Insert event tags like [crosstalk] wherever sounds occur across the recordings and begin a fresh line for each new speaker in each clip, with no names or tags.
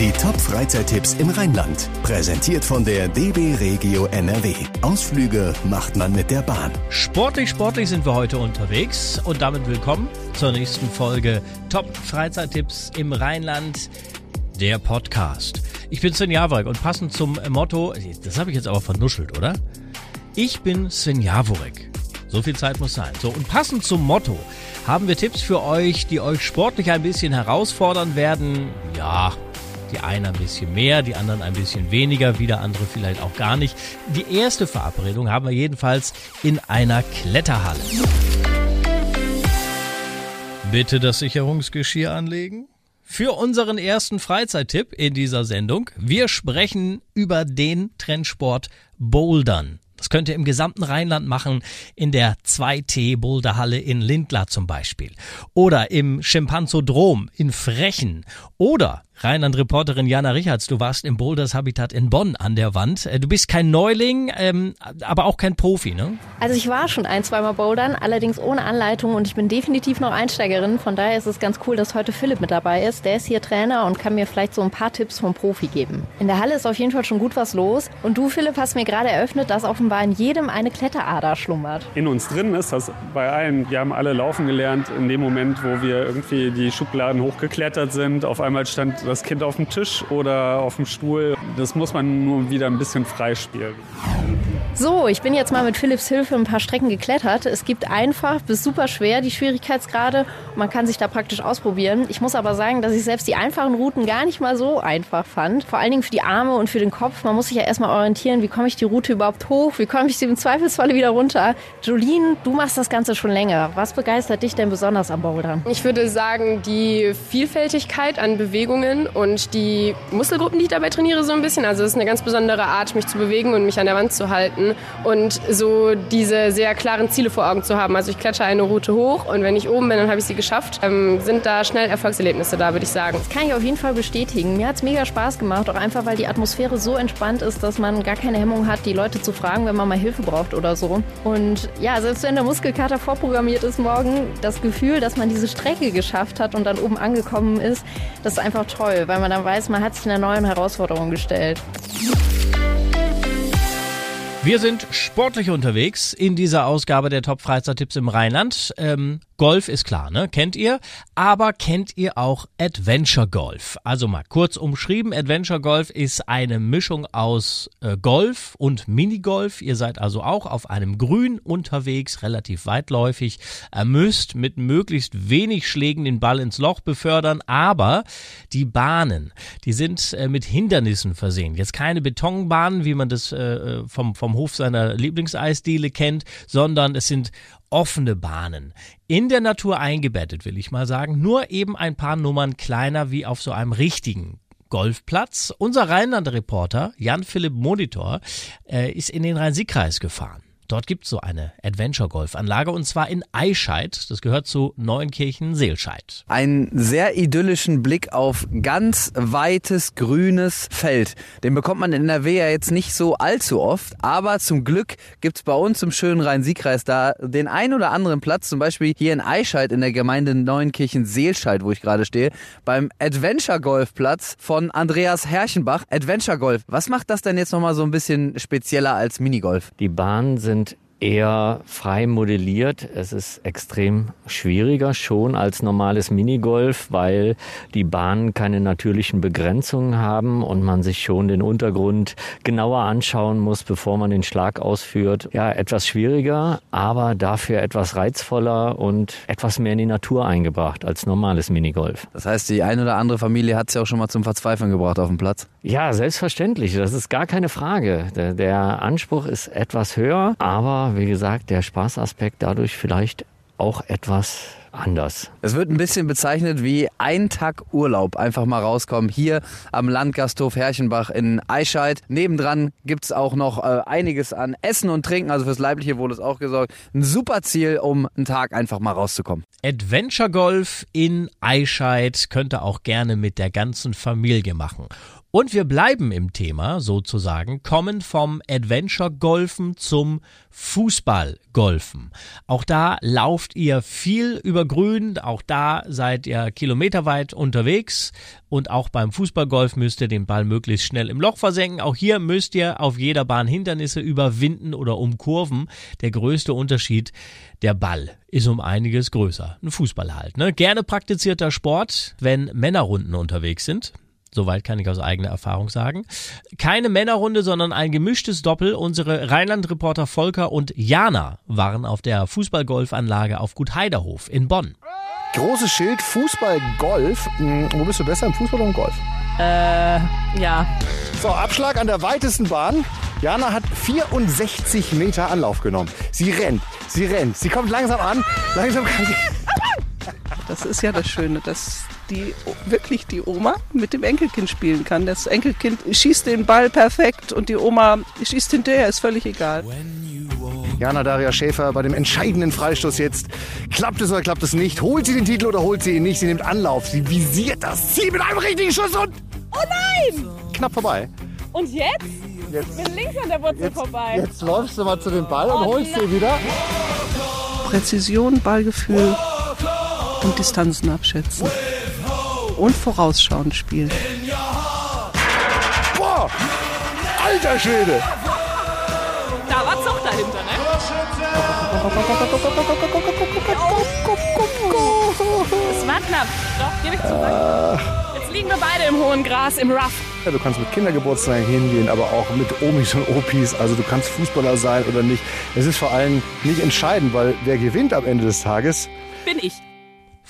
Die Top-Freizeittipps im Rheinland. Präsentiert von der DB Regio NRW. Ausflüge macht man mit der Bahn.
Sportlich, sportlich sind wir heute unterwegs und damit willkommen zur nächsten Folge Top-Freizeittipps im Rheinland. Der Podcast. Ich bin Sven Jaworek und passend zum Motto, das habe ich jetzt aber vernuschelt, oder? Ich bin Sven Jaworek. So viel Zeit muss sein. So, und passend zum Motto haben wir Tipps für euch, die euch sportlich ein bisschen herausfordern werden. Ja, die einen ein bisschen mehr, die anderen ein bisschen weniger, wieder andere vielleicht auch gar nicht. Die erste Verabredung haben wir jedenfalls in einer Kletterhalle. Bitte das Sicherungsgeschirr anlegen. Für unseren ersten Freizeittipp in dieser Sendung. Wir sprechen über den Trendsport Bouldern. Das könnt ihr im gesamten Rheinland machen, in der 2T Boulderhalle in Lindlar zum Beispiel. Oder im Schimpanzodrom in Frechen. Oder Rheinland-Reporterin Jana Richards, du warst im Boulders Habitat in Bonn an der Wand. Äh, du bist kein Neuling, ähm, aber auch kein Profi, ne?
Also ich war schon ein, zweimal bouldern, allerdings ohne Anleitung und ich bin definitiv noch Einsteigerin. Von daher ist es ganz cool, dass heute Philipp mit dabei ist. Der ist hier Trainer und kann mir vielleicht so ein paar Tipps vom Profi geben. In der Halle ist auf jeden Fall schon gut was los. Und du, Philipp, hast mir gerade eröffnet, dass offenbar in jedem eine Kletterader schlummert.
In uns drin ist das bei allen. Wir haben alle laufen gelernt in dem Moment, wo wir irgendwie die Schubladen hochgeklettert sind. Auf einmal stand das Kind auf dem Tisch oder auf dem Stuhl. Das muss man nur wieder ein bisschen freispielen.
So, ich bin jetzt mal mit Philipps Hilfe ein paar Strecken geklettert. Es gibt einfach bis super schwer die Schwierigkeitsgrade. Man kann sich da praktisch ausprobieren. Ich muss aber sagen, dass ich selbst die einfachen Routen gar nicht mal so einfach fand. Vor allen Dingen für die Arme und für den Kopf. Man muss sich ja erstmal orientieren, wie komme ich die Route überhaupt hoch, wie komme ich sie im Zweifelsfalle wieder runter. Jolene, du machst das Ganze schon länger. Was begeistert dich denn besonders am Bouldern?
Ich würde sagen, die Vielfältigkeit an Bewegungen und die Muskelgruppen, die ich dabei trainiere, so ein bisschen. Also es ist eine ganz besondere Art, mich zu bewegen und mich an der Wand zu halten und so diese sehr klaren Ziele vor Augen zu haben. Also ich kletter eine Route hoch und wenn ich oben bin, dann habe ich sie geschafft. Ähm, sind da schnell Erfolgserlebnisse da, würde ich sagen.
Das kann ich auf jeden Fall bestätigen. Mir hat es mega Spaß gemacht, auch einfach, weil die Atmosphäre so entspannt ist, dass man gar keine Hemmung hat, die Leute zu fragen, wenn man mal Hilfe braucht oder so. Und ja, selbst wenn der Muskelkater vorprogrammiert ist morgen, das Gefühl, dass man diese Strecke geschafft hat und dann oben angekommen ist, das ist einfach toll, weil man dann weiß, man hat sich einer neuen Herausforderung gestellt.
Wir sind sportlich unterwegs in dieser Ausgabe der Top Freizeittipps im Rheinland. Ähm, Golf ist klar, ne? Kennt ihr? Aber kennt ihr auch Adventure Golf? Also mal kurz umschrieben, Adventure Golf ist eine Mischung aus äh, Golf und Minigolf. Ihr seid also auch auf einem Grün unterwegs, relativ weitläufig. Ihr müsst mit möglichst wenig Schlägen den Ball ins Loch befördern, aber die Bahnen, die sind äh, mit Hindernissen versehen. Jetzt keine Betonbahnen, wie man das äh, äh vom, Hof seiner Lieblingseisdiele kennt, sondern es sind offene Bahnen. In der Natur eingebettet, will ich mal sagen. Nur eben ein paar Nummern kleiner wie auf so einem richtigen Golfplatz. Unser Rheinland-Reporter Jan-Philipp Monitor äh, ist in den Rhein-Sieg-Kreis gefahren. Dort gibt es so eine Adventure-Golf-Anlage und zwar in Eischeid. Das gehört zu Neunkirchen-Seelscheid.
Einen sehr idyllischen Blick auf ganz weites grünes Feld. Den bekommt man in NRW ja jetzt nicht so allzu oft, aber zum Glück gibt es bei uns im schönen Rhein-Sieg-Kreis da den ein oder anderen Platz, zum Beispiel hier in Eischeid in der Gemeinde Neunkirchen-Seelscheid, wo ich gerade stehe, beim Adventure-Golf-Platz von Andreas Herrchenbach. Adventure-Golf, was macht das denn jetzt nochmal so ein bisschen spezieller als Minigolf?
Die Bahnen sind sind eher frei modelliert. Es ist extrem schwieriger schon als normales Minigolf, weil die Bahnen keine natürlichen Begrenzungen haben und man sich schon den Untergrund genauer anschauen muss, bevor man den Schlag ausführt. Ja, etwas schwieriger, aber dafür etwas reizvoller und etwas mehr in die Natur eingebracht als normales Minigolf.
Das heißt, die eine oder andere Familie hat es ja auch schon mal zum Verzweifeln gebracht auf dem Platz?
Ja, selbstverständlich. Das ist gar keine Frage. Der, der Anspruch ist etwas höher, aber wie gesagt, der Spaßaspekt dadurch vielleicht auch etwas anders.
Es wird ein bisschen bezeichnet wie ein Tag Urlaub. Einfach mal rauskommen. Hier am Landgasthof Herrchenbach in Eischeid. Nebendran gibt es auch noch äh, einiges an Essen und Trinken. Also fürs leibliche Wohl ist auch gesorgt. Ein super Ziel, um einen Tag einfach mal rauszukommen.
Adventure Golf in Eischeid könnt ihr auch gerne mit der ganzen Familie machen. Und wir bleiben im Thema sozusagen, kommen vom Adventure-Golfen zum Fußball-Golfen. Auch da lauft ihr viel über Grün, auch da seid ihr kilometerweit unterwegs und auch beim Fußballgolf müsst ihr den Ball möglichst schnell im Loch versenken. Auch hier müsst ihr auf jeder Bahn Hindernisse überwinden oder umkurven. Der größte Unterschied, der Ball ist um einiges größer. Ein Fußball halt. Ne? Gerne praktizierter Sport, wenn Männerrunden unterwegs sind. Soweit kann ich aus eigener Erfahrung sagen. Keine Männerrunde, sondern ein gemischtes Doppel. Unsere Rheinland-Reporter Volker und Jana waren auf der Fußballgolfanlage auf Gut Heiderhof in Bonn.
Großes Schild, Fußball, Golf. Hm, wo bist du besser, im Fußball oder im Golf?
Äh, ja.
So, Abschlag an der weitesten Bahn. Jana hat 64 Meter Anlauf genommen. Sie rennt, sie rennt, sie kommt langsam an. Langsam kann sie...
Das ist ja das Schöne, dass die wirklich die Oma mit dem Enkelkind spielen kann. Das Enkelkind schießt den Ball perfekt und die Oma schießt hinterher, ist völlig egal.
Jana Daria Schäfer bei dem entscheidenden Freistoß jetzt. Klappt es oder klappt es nicht? Holt sie den Titel oder holt sie ihn nicht? Sie nimmt Anlauf, sie visiert das Ziel mit einem richtigen Schuss und...
Oh nein!
Knapp vorbei.
Und jetzt?
Jetzt,
bin links an der Wurzel
jetzt,
vorbei.
Jetzt läufst du mal zu dem Ball und holst ihn wieder.
Präzision, Ballgefühl und Distanzen abschätzen. Und vorausschauend spielen.
Boah! Alter Schwede!
Da war Zucht dahinter, ne? Es war knapp. Doch, gebe ich zu. Jetzt liegen wir beide im hohen Gras, im Rough.
Ja, du kannst mit Kindergeburtstagen hingehen, aber auch mit Omis und Opis. Also du kannst Fußballer sein oder nicht. Es ist vor allem nicht entscheidend, weil wer gewinnt am Ende des Tages?
Bin ich.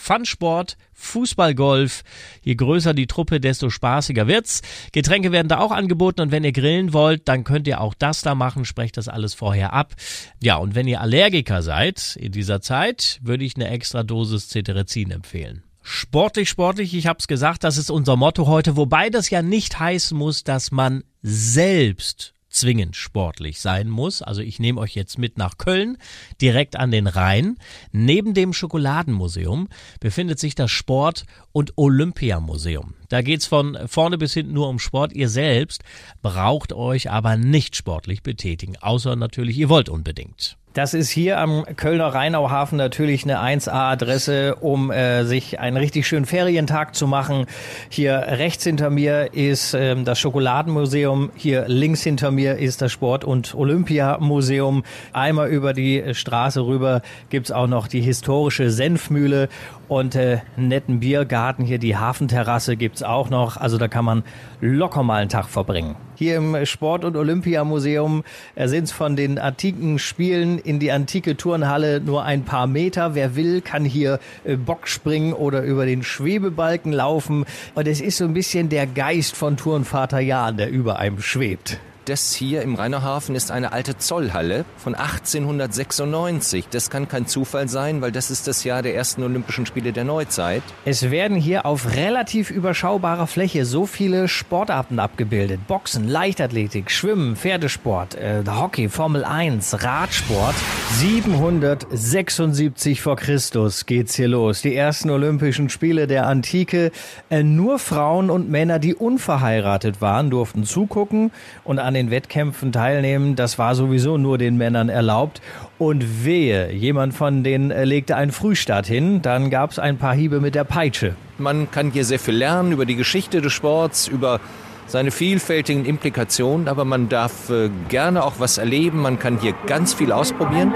Funsport, Fußballgolf. Je größer die Truppe, desto spaßiger wird's. Getränke werden da auch angeboten und wenn ihr grillen wollt, dann könnt ihr auch das da machen. Sprecht das alles vorher ab. Ja, und wenn ihr Allergiker seid in dieser Zeit, würde ich eine extra Dosis Cetirizin empfehlen. Sportlich, sportlich, ich hab's gesagt, das ist unser Motto heute, wobei das ja nicht heißen muss, dass man selbst zwingend sportlich sein muss. Also ich nehme euch jetzt mit nach Köln, direkt an den Rhein. Neben dem Schokoladenmuseum befindet sich das Sport- und Olympiamuseum. Da geht's von vorne bis hinten nur um Sport. Ihr selbst braucht euch aber nicht sportlich betätigen, außer natürlich, ihr wollt unbedingt. Das ist hier am Kölner Rheinauhafen natürlich eine 1A-Adresse, um äh, sich einen richtig schönen Ferientag zu machen. Hier rechts hinter mir ist ähm, das Schokoladenmuseum, hier links hinter mir ist das Sport- und Olympiamuseum. Einmal über die Straße rüber gibt's auch noch die historische Senfmühle und äh, netten Biergarten. Hier die Hafenterrasse gibt's auch noch. Also da kann man locker mal einen Tag verbringen. Hier im Sport- und Olympiamuseum äh, sind es von den antiken Spielen in die antike Turnhalle nur ein paar Meter. Wer will, kann hier äh, Bock springen oder über den Schwebebalken laufen. Und es ist so ein bisschen der Geist von Turnvater Jan, der über einem schwebt.
Das hier im Rheinerhafen ist eine alte Zollhalle von 1896. Das kann kein Zufall sein, weil das ist das Jahr der ersten Olympischen Spiele der Neuzeit.
Es werden hier auf relativ überschaubarer Fläche so viele Sportarten abgebildet. Boxen, Leichtathletik, Schwimmen, Pferdesport, äh, Hockey, Formel 1, Radsport. 776 vor Christus geht's hier los. Die ersten Olympischen Spiele der Antike. Äh, nur Frauen und Männer, die unverheiratet waren, durften zugucken und an den Wettkämpfen teilnehmen. Das war sowieso nur den Männern erlaubt. Und wehe, jemand von denen äh, legte einen Frühstart hin, dann gab's ein paar Hiebe mit der Peitsche.
Man kann hier sehr viel lernen über die Geschichte des Sports, über seine vielfältigen Implikationen, aber man darf äh, gerne auch was erleben. Man kann hier ganz viel ausprobieren.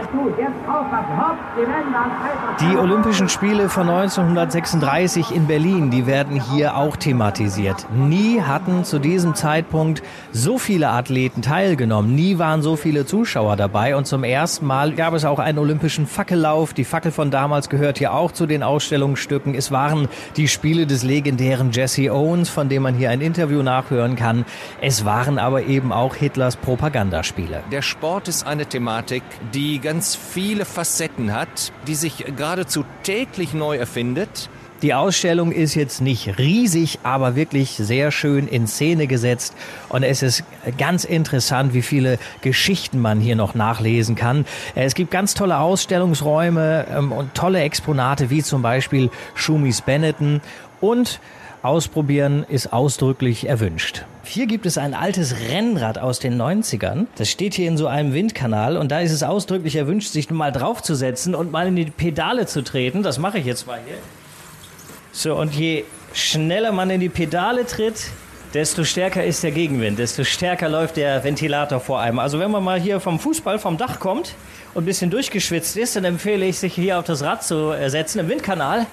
Die Olympischen Spiele von 1936 in Berlin, die werden hier auch thematisiert. Nie hatten zu diesem Zeitpunkt so viele Athleten teilgenommen. Nie waren so viele Zuschauer dabei. Und zum ersten Mal gab es auch einen olympischen Fackellauf. Die Fackel von damals gehört hier auch zu den Ausstellungsstücken. Es waren die Spiele des legendären Jesse Owens, von dem man hier ein Interview nachhören kann. Es waren aber eben auch Hitlers Propagandaspiele.
Der Sport ist eine Thematik, die ganz viele Facetten hat, die sich geradezu täglich neu erfindet.
Die Ausstellung ist jetzt nicht riesig, aber wirklich sehr schön in Szene gesetzt. Und es ist ganz interessant, wie viele Geschichten man hier noch nachlesen kann. Es gibt ganz tolle Ausstellungsräume ähm, und tolle Exponate, wie zum Beispiel Schumis Benetton und Ausprobieren ist ausdrücklich erwünscht. Hier gibt es ein altes Rennrad aus den 90ern. Das steht hier in so einem Windkanal und da ist es ausdrücklich erwünscht, sich mal draufzusetzen und mal in die Pedale zu treten. Das mache ich jetzt mal hier. So, und je schneller man in die Pedale tritt, desto stärker ist der Gegenwind, desto stärker läuft der Ventilator vor einem. Also wenn man mal hier vom Fußball, vom Dach kommt und ein bisschen durchgeschwitzt ist, dann empfehle ich, sich hier auf das Rad zu setzen im Windkanal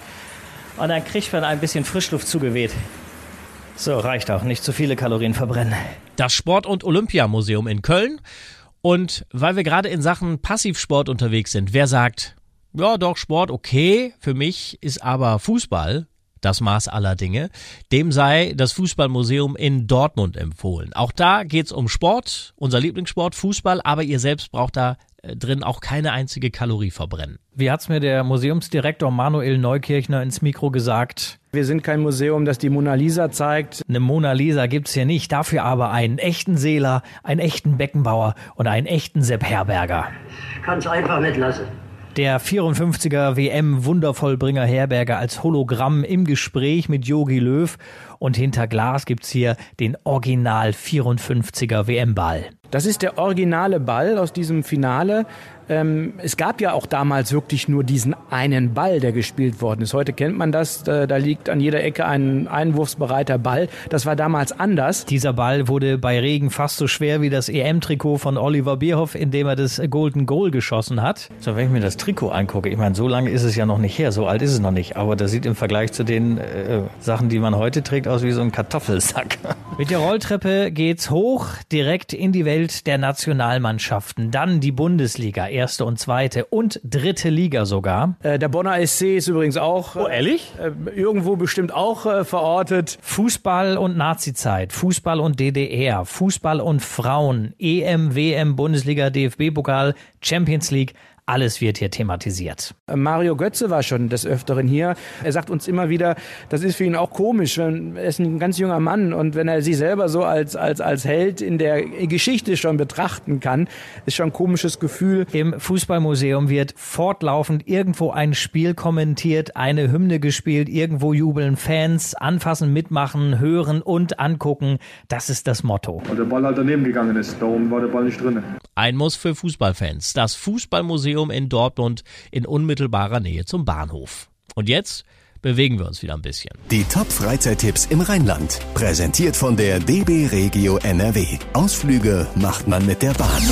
und dann kriegt man ein bisschen Frischluft zugeweht. So, reicht auch. Nicht zu viele Kalorien verbrennen. Das Sport- und Olympiamuseum in Köln. Und weil wir gerade in Sachen Passivsport unterwegs sind, wer sagt, ja doch, Sport okay, für mich ist aber Fußball das Maß aller Dinge, dem sei das Fußballmuseum in Dortmund empfohlen. Auch da geht's um Sport, unser Lieblingssport, Fußball, aber ihr selbst braucht da drin auch keine einzige Kalorie verbrennen. Wie hat's mir der Museumsdirektor Manuel Neukirchner ins Mikro gesagt?
Wir sind kein Museum, das die Mona Lisa zeigt.
Eine Mona Lisa gibt's hier nicht, dafür aber einen echten Seeler, einen echten Beckenbauer und einen echten Sepp Herberger.
Kann's einfach nicht lassen.
Der 54er WM-Wundervollbringer Herberger als Hologramm im Gespräch mit Yogi Löw. Und hinter Glas gibt's hier den Original 54er WM-Ball.
Das ist der originale Ball aus diesem Finale. Ähm, es gab ja auch damals wirklich nur diesen einen Ball, der gespielt worden ist. Heute kennt man das, da, da liegt an jeder Ecke ein einwurfsbereiter Ball. Das war damals anders.
Dieser Ball wurde bei Regen fast so schwer wie das EM-Trikot von Oliver Bierhoff, in dem er das Golden Goal geschossen hat. So, wenn ich mir das Trikot angucke, ich meine, so lange ist es ja noch nicht her, so alt ist es noch nicht, aber das sieht im Vergleich zu den äh, Sachen, die man heute trägt, aus wie so ein Kartoffelsack. Mit der Rolltreppe geht's hoch, direkt in die Welt der Nationalmannschaften. Dann die Bundesliga, erste und zweite und dritte Liga sogar.
Äh, der Bonner SC ist übrigens auch.
Oh, ehrlich?
Äh, irgendwo bestimmt auch äh, verortet.
Fußball und Nazizeit, Fußball und DDR, Fußball und Frauen, EM, WM, Bundesliga, DFB-Pokal, Champions League. Alles wird hier thematisiert.
Mario Götze war schon des Öfteren hier. Er sagt uns immer wieder, das ist für ihn auch komisch. Wenn, er ist ein ganz junger Mann und wenn er sich selber so als, als, als Held in der Geschichte schon betrachten kann, ist schon ein komisches Gefühl.
Im Fußballmuseum wird fortlaufend irgendwo ein Spiel kommentiert, eine Hymne gespielt, irgendwo jubeln Fans, anfassen, mitmachen, hören und angucken. Das ist das Motto.
Weil der Ball halt daneben gegangen ist, darum war der Ball nicht drin.
Ein Muss für Fußballfans. Das Fußballmuseum in Dortmund in unmittelbarer Nähe zum Bahnhof. Und jetzt bewegen wir uns wieder ein bisschen.
Die Top-Freizeittipps im Rheinland. Präsentiert von der DB Regio NRW. Ausflüge macht man mit der Bahn.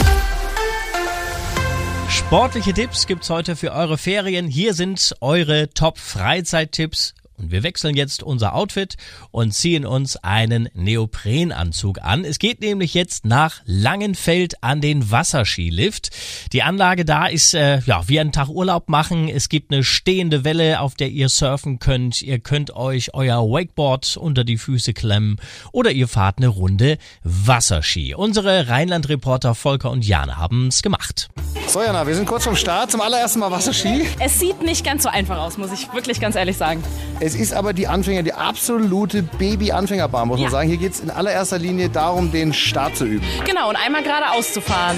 Sportliche Tipps gibt's heute für eure Ferien. Hier sind eure Top-Freizeittipps und wir wechseln jetzt unser Outfit und ziehen uns einen Neoprenanzug an. Es geht nämlich jetzt nach Langenfeld an den Wasserskilift. Die Anlage da ist äh, ja wie einen Tag Urlaub machen. Es gibt eine stehende Welle, auf der ihr surfen könnt. Ihr könnt euch euer Wakeboard unter die Füße klemmen oder ihr fahrt eine Runde Wasserski. Unsere Rheinland-Reporter Volker und Jana haben es gemacht.
So Jana, wir sind kurz vom Start. Zum allerersten Mal Wasserski.
Es sieht nicht ganz so einfach aus, muss ich wirklich ganz ehrlich sagen.
Es ist aber die Anfänger, die absolute Baby-Anfängerbahn, muss
Ja.
man sagen. Hier geht es in allererster Linie darum, den Start zu üben.
Genau, und einmal geradeaus zu fahren.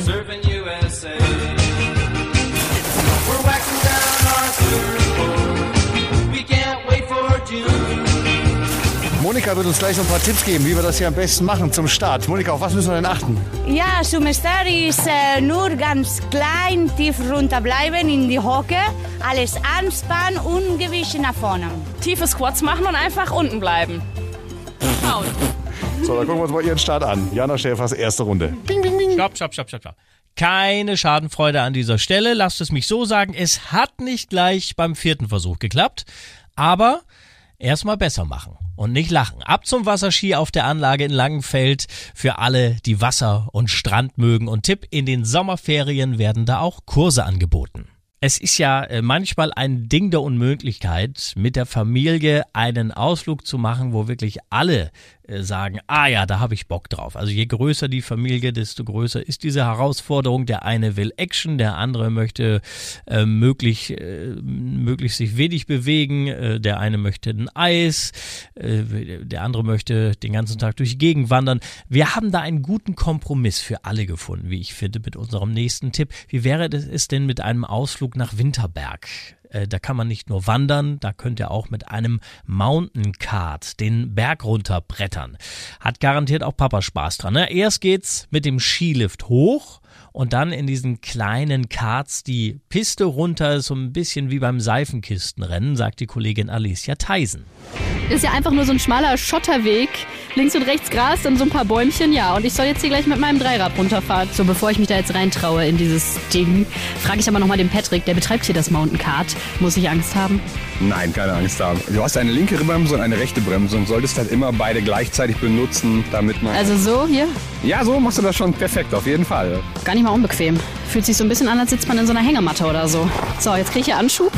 Monika wird uns gleich noch ein paar Tipps geben, wie wir das hier am besten machen zum Start. Monika, auf was müssen wir denn achten?
Ja, zum Start ist äh, nur ganz klein tief runterbleiben in die Hocke, alles anspannen und Gewicht nach vorne.
Tiefe Squats machen und einfach unten bleiben. Schauen.
So, dann gucken wir uns mal Ihren Start an. Jana Schäfers erste Runde.
Stopp, stopp, stopp, stopp, stopp. Keine Schadenfreude an dieser Stelle. Lasst es mich so sagen. Es hat nicht gleich beim vierten Versuch geklappt. Aber erstmal besser machen und nicht lachen. Ab zum Wasserski auf der Anlage in Langenfeld für alle, die Wasser und Strand mögen. Und Tipp, in den Sommerferien werden da auch Kurse angeboten. Es ist ja äh, manchmal ein Ding der Unmöglichkeit, mit der Familie einen Ausflug zu machen, wo wirklich alle äh, sagen, ah ja, da habe ich Bock drauf. Also je größer die Familie, desto größer ist diese Herausforderung. Der eine will Action, der andere möchte äh, möglich, äh, möglichst sich wenig bewegen, äh, der eine möchte ein Eis, äh, der andere möchte den ganzen Tag durch die Gegend wandern. Wir haben da einen guten Kompromiss für alle gefunden, wie ich finde, mit unserem nächsten Tipp. Wie wäre es denn mit einem Ausflug nach Winterberg? Äh, da kann man nicht nur wandern, da könnt ihr auch mit einem Mountain Kart den Berg runterbrettern. Hat garantiert auch Papa Spaß dran. Ne? Erst geht's mit dem Skilift hoch und dann in diesen kleinen Karts die Piste runter, so ein bisschen wie beim Seifenkistenrennen, sagt die Kollegin Alicia Theisen.
Ist ja einfach nur so ein schmaler Schotterweg. Links und rechts Gras, dann so ein paar Bäumchen, ja. Und ich soll jetzt hier gleich mit meinem Dreirad runterfahren. So, bevor ich mich da jetzt reintraue in dieses Ding, frage ich aber nochmal den Patrick, der betreibt hier das Mountain Kart. Muss ich Angst haben?
Nein, keine Angst haben. Du hast eine linke Bremse und eine rechte Bremse und solltest halt immer beide gleichzeitig benutzen, damit man...
Also so hier?
Ja, so machst du das schon perfekt, auf jeden Fall.
Gar nicht mal unbequem. Fühlt sich so ein bisschen an, als sitzt man in so einer Hängematte oder so. So, jetzt kriege ich hier Anschub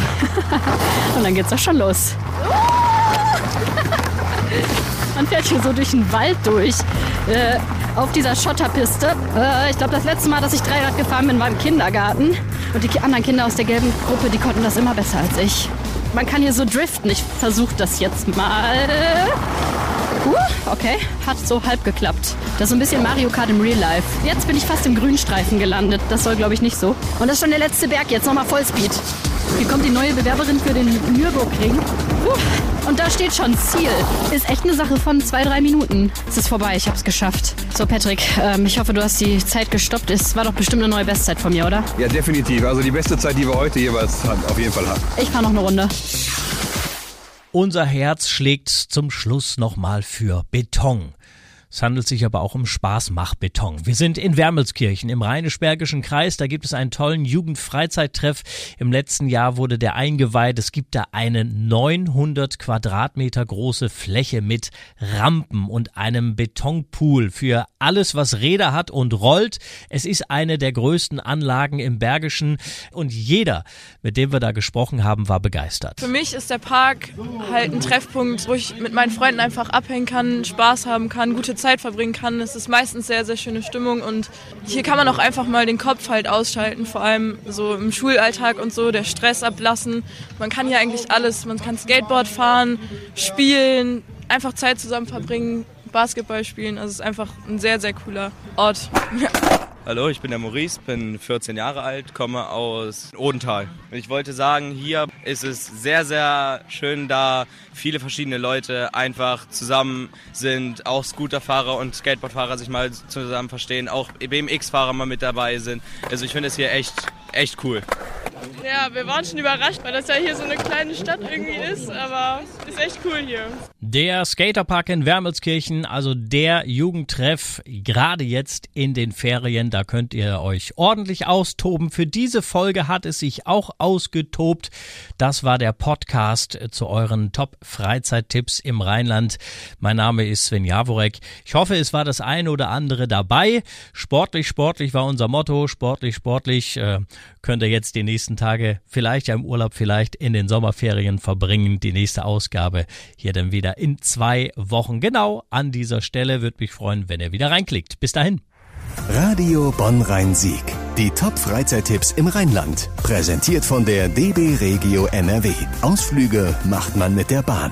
[laughs] und dann geht's doch schon los. [laughs] Man fährt hier so durch den Wald durch. Äh, auf dieser Schotterpiste. Äh, ich glaube, das letzte Mal, dass ich Dreirad gefahren bin, war im Kindergarten. Und die anderen Kinder aus der gelben Gruppe, die konnten das immer besser als ich. Man kann hier so driften. Ich versuche das jetzt mal. Uh, okay, hat so halb geklappt. Das ist so ein bisschen Mario Kart im Real Life. Jetzt bin ich fast im Grünstreifen gelandet. Das soll, glaube ich, nicht so. Und das ist schon der letzte Berg. Jetzt nochmal Vollspeed. Hier kommt die neue Bewerberin für den Nürburgring. Uh, und da steht schon Ziel. Ist echt eine Sache von zwei, drei Minuten. Es ist vorbei, ich habe es geschafft. So, Patrick, ähm, ich hoffe, du hast die Zeit gestoppt. Es war doch bestimmt eine neue Bestzeit von mir, oder?
Ja, definitiv. Also die beste Zeit, die wir heute jeweils auf jeden Fall haben.
Ich fahre noch eine Runde.
Unser Herz schlägt zum Schluss nochmal für Beton. Es handelt sich aber auch um Spaßmachbeton. Wir sind in Wermelskirchen im Rheinisch-Bergischen Kreis. Da gibt es einen tollen Jugendfreizeittreff. Im letzten Jahr wurde der eingeweiht. Es gibt da eine 900 Quadratmeter große Fläche mit Rampen und einem Betonpool für alles, was Räder hat und rollt. Es ist eine der größten Anlagen im Bergischen und jeder, mit dem wir da gesprochen haben, war begeistert.
Für mich ist der Park halt ein Treffpunkt, wo ich mit meinen Freunden einfach abhängen kann, Spaß haben kann, gute Zeit verbringen kann. Es ist meistens sehr, sehr schöne Stimmung und hier kann man auch einfach mal den Kopf halt ausschalten, vor allem so im Schulalltag und so, der Stress ablassen. Man kann hier eigentlich alles, man kann Skateboard fahren, spielen, einfach Zeit zusammen verbringen, Basketball spielen. Also es ist einfach ein sehr, sehr cooler Ort. [laughs]
Hallo, ich bin der Maurice, bin 14 Jahre alt, komme aus Odenthal. Ich wollte sagen, hier ist es sehr, sehr schön, da viele verschiedene Leute einfach zusammen sind, auch Scooterfahrer und Skateboardfahrer sich mal zusammen verstehen, auch BMX-Fahrer mal mit dabei sind. Also ich finde es hier echt, echt cool.
Ja, wir waren schon überrascht, weil das ja hier so eine kleine Stadt irgendwie ist, aber ist echt cool hier.
Der Skaterpark in Wermelskirchen, also der Jugendtreff, gerade jetzt in den Ferien, da könnt ihr euch ordentlich austoben. Für diese Folge hat es sich auch ausgetobt. Das war der Podcast zu euren Top-Freizeittipps im Rheinland. Mein Name ist Sven Jaworek. Ich hoffe, es war das eine oder andere dabei. Sportlich, sportlich war unser Motto. Sportlich, sportlich äh, könnt ihr jetzt die nächsten Tage vielleicht ja im Urlaub, vielleicht in den Sommerferien verbringen. Die nächste Ausgabe hier dann wieder in zwei Wochen. Genau an dieser Stelle würde mich freuen, wenn ihr wieder reinklickt. Bis dahin.
Radio Bonn-Rhein-Sieg. Die Top-Freizeittipps im Rheinland. Präsentiert von der DB Regio NRW. Ausflüge macht man mit der Bahn.